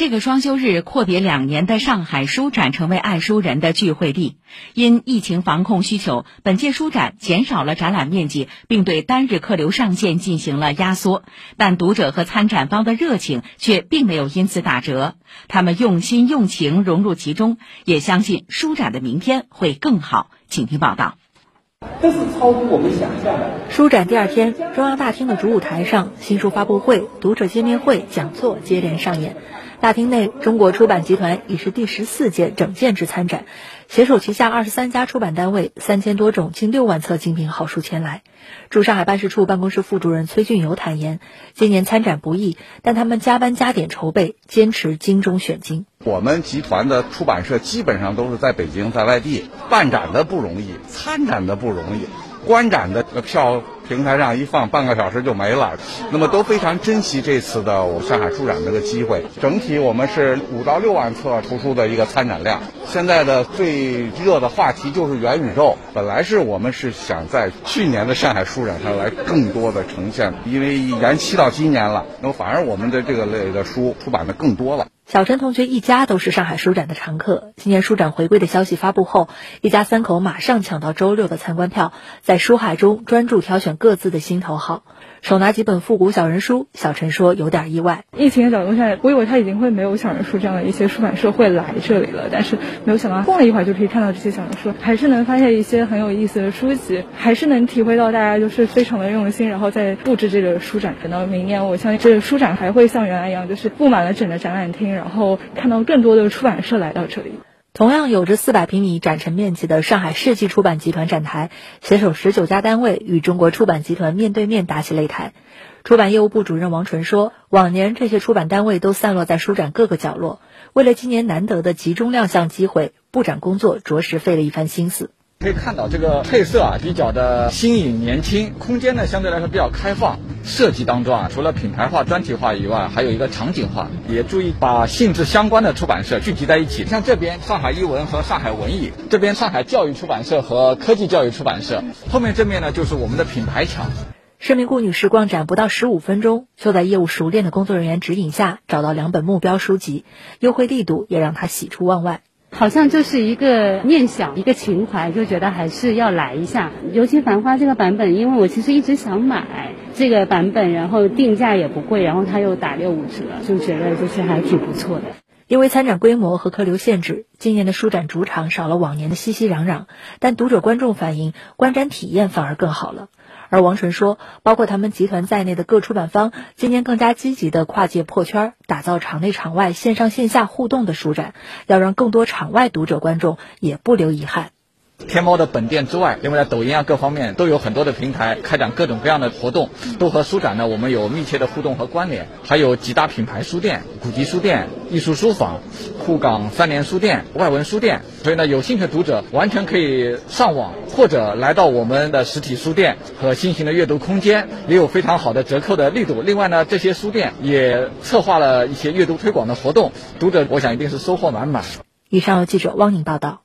这个双休日阔别两年的上海书展成为爱书人的聚会地。因疫情防控需求，本届书展减少了展览面积，并对单日客流上限进行了压缩。但读者和参展方的热情却并没有因此打折，他们用心用情融入其中，也相信书展的明天会更好。请听报道。这是超乎我们想象的。书展第二天，中央大厅的主舞台上，新书发布会、读者见面会、讲座接连上演。大厅内，中国出版集团已是第十四届整建制参展，携手旗下二十三家出版单位，三千多种近六万册精品好书前来。驻上海办事处办公室副主任崔俊友坦言，今年参展不易，但他们加班加点筹备，坚持精中选精。我们集团的出版社基本上都是在北京，在外地办展的不容易，参展的不容易，观展的票。平台上一放，半个小时就没了。那么都非常珍惜这次的我上海书展这个机会。整体我们是五到六万册图书的一个参展量。现在的最热的话题就是元宇宙。本来是我们是想在去年的上海书展上来更多的呈现，因为延期到今年了，那么反而我们的这个类的书出版的更多了。小陈同学一家都是上海书展的常客。今年书展回归的消息发布后，一家三口马上抢到周六的参观票，在书海中专注挑选各自的心头好。手拿几本复古小人书，小陈说有点意外。疫情的角度下，我以为他已经会没有小人书这样的一些出版社会来这里了，但是没有想到逛了一会儿就可以看到这些小人书，还是能发现一些很有意思的书籍，还是能体会到大家就是非常的用心，然后在布置这个书展。等到明年，我相信这个书展还会像原来一样，就是布满了整个展览厅。然后看到更多的出版社来到这里。同样有着四百平米展陈面积的上海世纪出版集团展台，携手十九家单位与中国出版集团面对面打起擂台。出版业务部主任王纯说：“往年这些出版单位都散落在书展各个角落，为了今年难得的集中亮相机会，布展工作着实费了一番心思。”可以看到这个配色啊，比较的新颖年轻，空间呢相对来说比较开放。设计当中啊，除了品牌化、专题化以外，还有一个场景化，也注意把性质相关的出版社聚集在一起。像这边上海译文和上海文艺，这边上海教育出版社和科技教育出版社，后面这面呢就是我们的品牌墙。施明顾女士逛展不到十五分钟，就在业务熟练的工作人员指引下找到两本目标书籍，优惠力度也让她喜出望外。好像就是一个念想，一个情怀，就觉得还是要来一下。尤其《繁花》这个版本，因为我其实一直想买这个版本，然后定价也不贵，然后它又打六五折，就觉得就是还挺不错的。因为参展规模和客流限制，今年的书展主场少了往年的熙熙攘攘，但读者观众反映，观展体验反而更好了。而王纯说，包括他们集团在内的各出版方，今年更加积极的跨界破圈，打造场内场外、线上线下互动的书展，要让更多场外读者观众也不留遗憾。天猫的本店之外，另外在抖音啊各方面都有很多的平台开展各种各样的活动，都和书展呢我们有密切的互动和关联。还有几大品牌书店、古籍书店、艺术书房、沪港三联书店、外文书店，所以呢有兴趣的读者完全可以上网或者来到我们的实体书店和新型的阅读空间，也有非常好的折扣的力度。另外呢，这些书店也策划了一些阅读推广的活动，读者我想一定是收获满满。以上由记者汪宁报道。